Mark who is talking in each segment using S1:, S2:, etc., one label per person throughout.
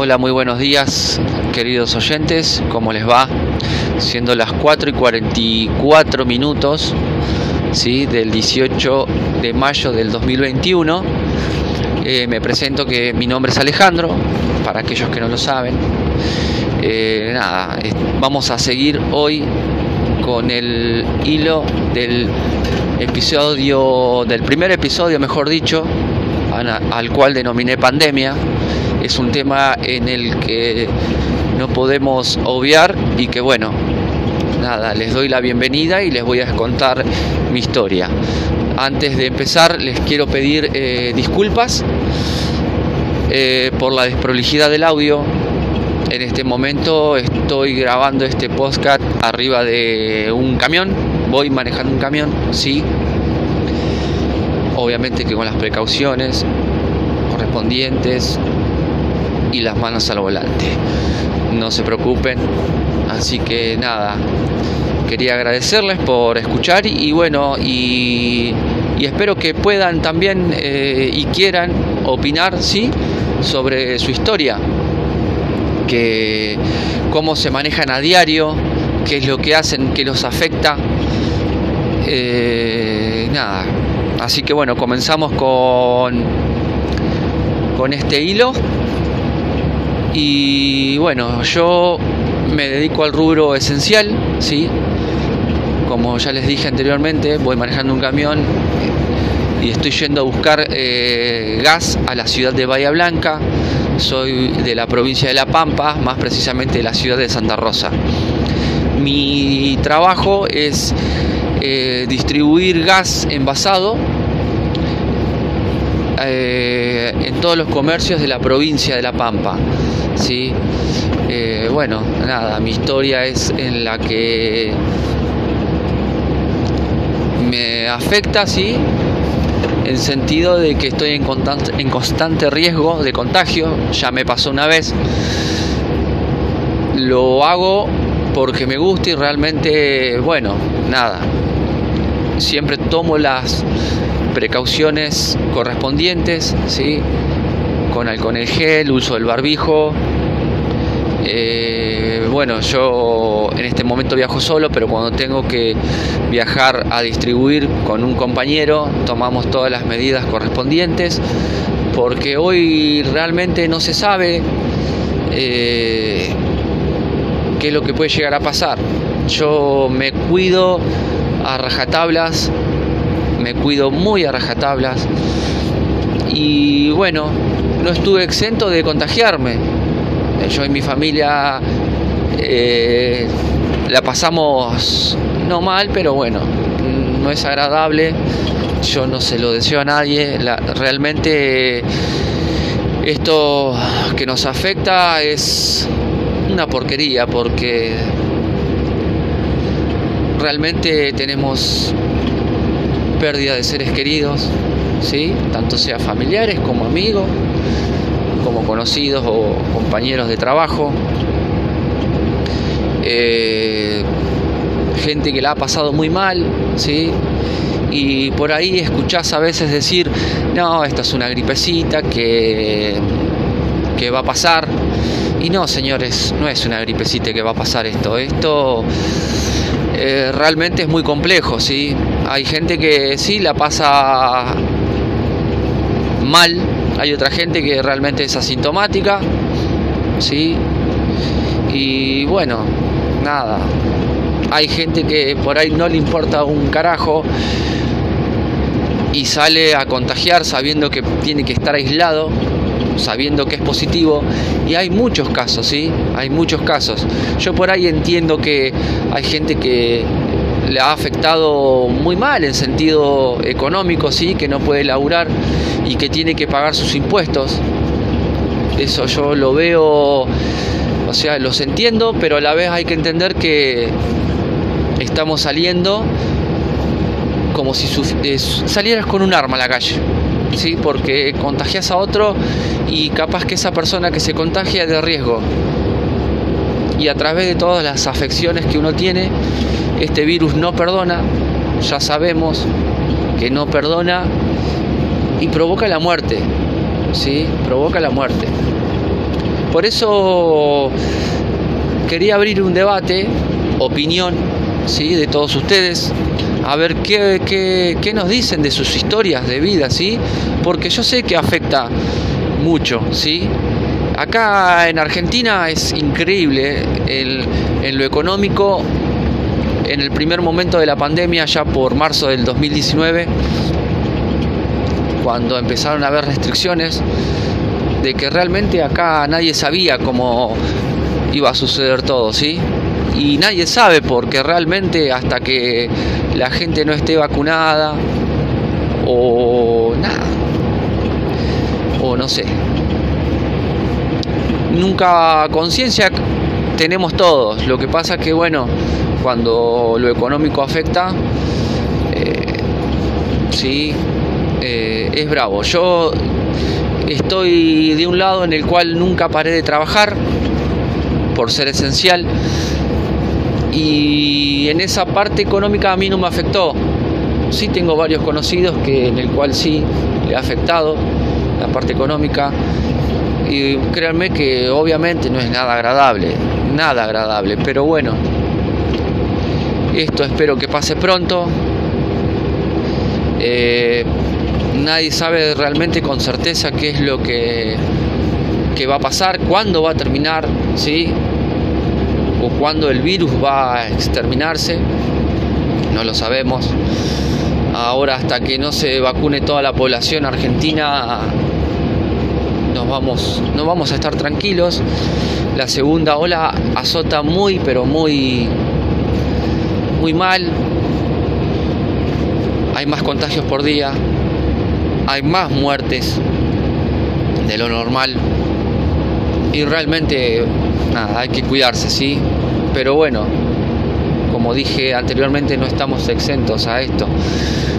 S1: Hola, muy buenos días, queridos oyentes. ¿Cómo les va? Siendo las 4 y 44 minutos ¿sí? del 18 de mayo del 2021. Eh, me presento que mi nombre es Alejandro, para aquellos que no lo saben. Eh, nada, vamos a seguir hoy con el hilo del episodio, del primer episodio, mejor dicho, al cual denominé pandemia es un tema en el que no podemos obviar y que bueno, nada, les doy la bienvenida y les voy a contar mi historia. Antes de empezar les quiero pedir eh, disculpas eh, por la desprolijidad del audio. En este momento estoy grabando este podcast arriba de un camión, voy manejando un camión, sí, obviamente que con las precauciones correspondientes, y las manos al volante. No se preocupen. Así que nada, quería agradecerles por escuchar y, bueno, y, espero que puedan también eh, y quieran opinar, ¿sí? Sobre su historia, que cómo se manejan a diario, qué es lo que hacen, qué los afecta. Eh, nada, así que bueno, comenzamos con, con este hilo y bueno, yo me dedico al rubro esencial, ¿sí? Como ya les dije anteriormente, voy manejando un camión y estoy yendo a buscar eh, gas a la ciudad de Bahía Blanca. Soy de la provincia de La Pampa, más precisamente de la ciudad de Santa Rosa. Mi trabajo es eh, distribuir gas envasado eh, en todos los comercios de la provincia de La Pampa. ¿sí? Eh, bueno, nada, mi historia es en la que me afecta, sí, en sentido de que estoy en constante, en constante riesgo de contagio, ya me pasó una vez. Lo hago porque me gusta y realmente, bueno, nada, siempre tomo las precauciones correspondientes, ¿sí? con alcohol en gel, uso del barbijo. Eh, bueno, yo en este momento viajo solo, pero cuando tengo que viajar a distribuir con un compañero, tomamos todas las medidas correspondientes, porque hoy realmente no se sabe eh, qué es lo que puede llegar a pasar. Yo me cuido a rajatablas me cuido muy a rajatablas y bueno, no estuve exento de contagiarme. Yo y mi familia eh, la pasamos no mal, pero bueno, no es agradable. Yo no se lo deseo a nadie. realmente esto que nos afecta es una porquería porque realmente tenemos pérdida de seres queridos, ¿sí? tanto sea familiares como amigos, como conocidos o compañeros de trabajo, eh, gente que la ha pasado muy mal, ¿sí? y por ahí escuchás a veces decir, no, esta es una gripecita que, que va a pasar. Y no, señores, no es una gripecita que va a pasar esto. Esto eh, realmente es muy complejo, ¿sí? Hay gente que sí la pasa mal, hay otra gente que realmente es asintomática, ¿sí? Y bueno, nada, hay gente que por ahí no le importa un carajo y sale a contagiar sabiendo que tiene que estar aislado sabiendo que es positivo y hay muchos casos, ¿sí? Hay muchos casos. Yo por ahí entiendo que hay gente que le ha afectado muy mal en sentido económico, ¿sí? Que no puede laburar y que tiene que pagar sus impuestos. Eso yo lo veo, o sea, los entiendo, pero a la vez hay que entender que estamos saliendo como si salieras con un arma a la calle. ¿Sí? porque contagias a otro y capaz que esa persona que se contagia es de riesgo. Y a través de todas las afecciones que uno tiene, este virus no perdona, ya sabemos que no perdona y provoca la muerte, ¿sí? Provoca la muerte. Por eso quería abrir un debate, opinión, ¿sí? de todos ustedes, a ver qué, qué, nos dicen de sus historias de vida, ¿sí? porque yo sé que afecta mucho, ¿sí? Acá en Argentina es increíble en lo económico. En el primer momento de la pandemia, ya por marzo del 2019, cuando empezaron a haber restricciones, de que realmente acá nadie sabía cómo iba a suceder todo, ¿sí? Y nadie sabe porque realmente hasta que la gente no esté vacunada o nada, o no sé, nunca conciencia tenemos todos. Lo que pasa que, bueno, cuando lo económico afecta, eh, sí, eh, es bravo. Yo estoy de un lado en el cual nunca paré de trabajar por ser esencial y en esa parte económica a mí no me afectó. Sí tengo varios conocidos que en el cual sí le ha afectado la parte económica y créanme que obviamente no es nada agradable, nada agradable, pero bueno, esto espero que pase pronto. Eh, nadie sabe realmente con certeza qué es lo que, que va a pasar, cuándo va a terminar, ¿sí? O cuándo el virus va a exterminarse, no lo sabemos. Ahora hasta que no se vacune toda la población argentina nos vamos, no vamos a estar tranquilos. La segunda ola azota muy, pero muy, muy mal. Hay más contagios por día, hay más muertes de lo normal y realmente nada, hay que cuidarse, sí. Pero bueno, como dije anteriormente, no estamos exentos a esto.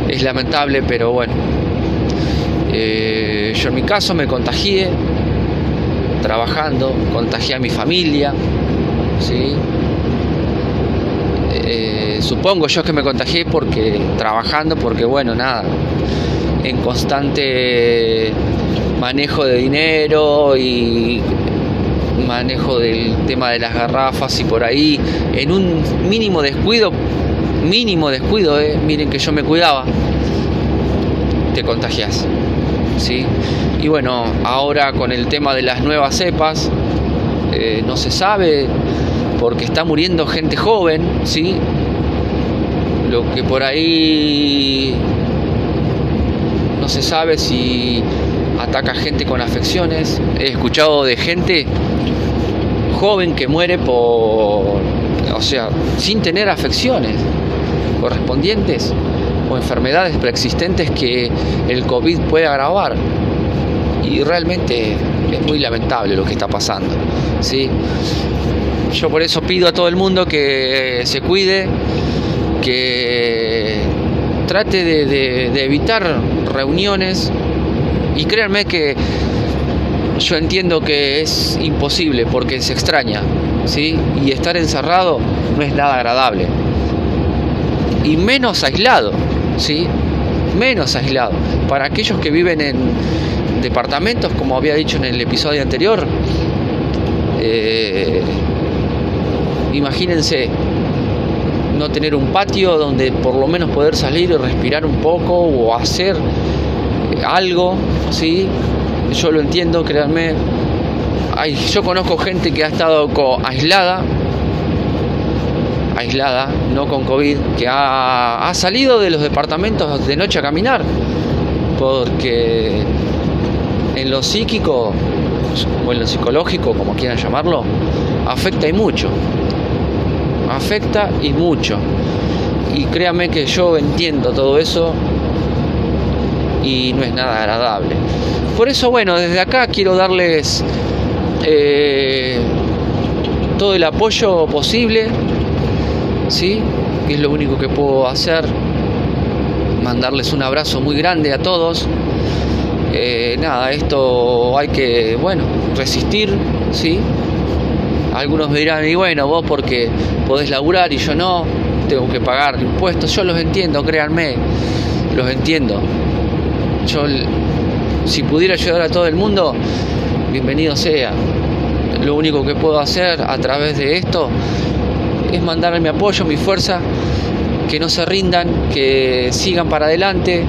S1: Es lamentable, pero bueno, eh, yo en mi caso me contagié trabajando, contagié a mi familia, ¿sí? Eh, supongo yo que me contagié porque trabajando, porque bueno, nada, en constante manejo de dinero y manejo del tema de las garrafas y por ahí, en un mínimo descuido, mínimo descuido, eh, miren que yo me cuidaba, te contagias. ¿sí? Y bueno, ahora con el tema de las nuevas cepas, eh, no se sabe porque está muriendo gente joven, ¿sí? Lo que por ahí no se sabe si ataca gente con afecciones. He escuchado de gente joven que muere por, o sea, sin tener afecciones correspondientes o enfermedades preexistentes que el COVID puede agravar. Y realmente es muy lamentable lo que está pasando. ¿sí? Yo por eso pido a todo el mundo que se cuide, que trate de, evitar reuniones y créanme que yo entiendo que es imposible porque se extraña, ¿sí? Y estar encerrado no es nada agradable. Y menos aislado. ¿sí? menos aislado. Para aquellos que viven en departamentos, como había dicho en el episodio anterior, eh, imagínense no tener un patio donde por lo menos poder salir y respirar un poco o hacer algo, ¿sí? Yo lo entiendo, créanme. yo conozco gente que ha estado aislada aislada, no con COVID, que ha, salido de los departamentos de noche a caminar, porque en lo psíquico o en lo psicológico, como quieran llamarlo, afecta y mucho. Afecta y mucho. Y créanme que yo entiendo todo eso y no es nada agradable. Por eso, bueno, desde acá quiero darles eh, todo el apoyo posible ¿sí? Que es lo único que puedo hacer. Mandarles un abrazo muy grande a todos. Eh, nada, esto hay que, bueno, resistir, ¿sí? Algunos me dirán, y bueno, vos porque podés laburar y yo no, tengo que pagar impuestos. Yo los entiendo, créanme, los entiendo. Yo, si pudiera ayudar a todo el mundo, bienvenido sea. lo único que puedo hacer a través de esto es mandarle mi apoyo, mi fuerza, que no se rindan, que sigan para adelante.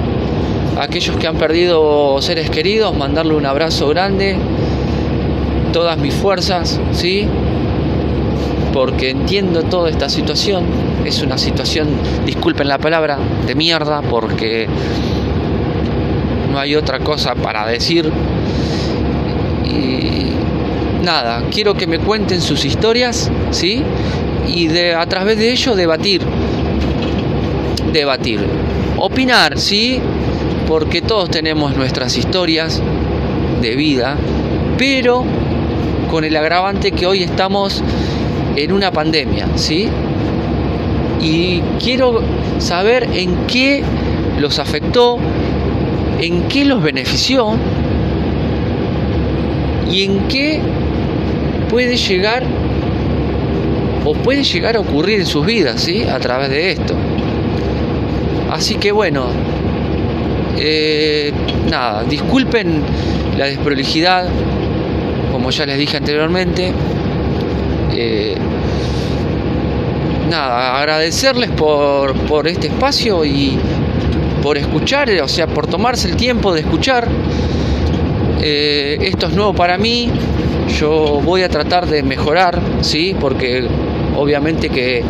S1: aquellos que han perdido seres queridos, mandarle un abrazo grande, todas mis fuerzas, ¿sí? Porque entiendo toda esta situación. Es una situación, disculpen la palabra, de mierda, porque no hay otra cosa para decir. Y nada, quiero que me cuenten sus historias, ¿sí? Y de, a través de ello debatir. Debatir. Opinar, ¿sí? Porque todos tenemos nuestras historias de vida, pero con el agravante que hoy estamos en una pandemia, ¿sí? Y quiero saber en qué los afectó, en qué los benefició y en qué puede llegar o puede llegar a ocurrir en sus vidas, ¿sí? A través de esto. Así que bueno, eh, nada, disculpen la desprolijidad, como ya les dije anteriormente. Eh, nada, agradecerles por, por este espacio y por escuchar, o sea, por tomarse el tiempo de escuchar. Eh, esto es nuevo para mí, yo voy a tratar de mejorar, ¿sí? Porque obviamente que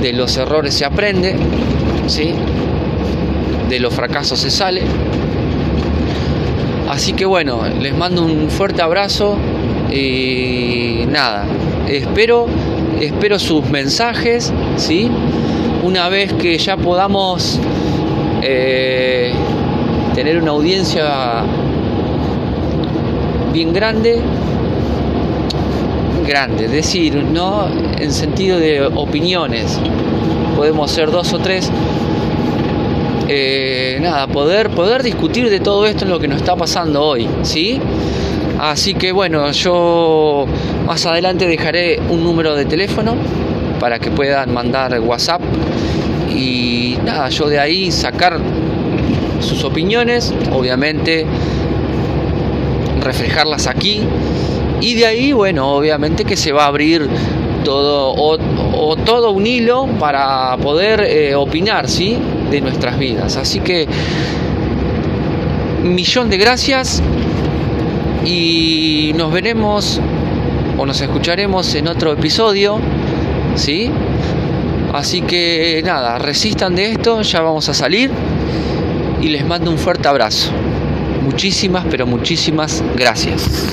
S1: de los errores se aprende, ¿sí? De los fracasos se sale. Así que bueno, les mando un fuerte abrazo y nada, espero, espero sus mensajes, ¿sí? Una vez que ya podamos eh, tener una audiencia bien grande, grande, es decir, no en sentido de opiniones, podemos ser dos o tres, eh, nada, poder, poder discutir de todo esto en lo que nos está pasando hoy, ¿sí? Así que bueno, yo más adelante dejaré un número de teléfono para que puedan mandar WhatsApp y nada, yo de ahí sacar sus opiniones, obviamente reflejarlas aquí y de ahí, bueno, obviamente que se va a abrir todo o, todo un hilo para poder eh, opinar, ¿sí? De nuestras vidas. Así que millón de gracias y nos veremos o nos escucharemos en otro episodio, ¿sí? Así que nada, resistan de esto, ya vamos a salir y les mando un fuerte abrazo. Muchísimas, pero muchísimas gracias.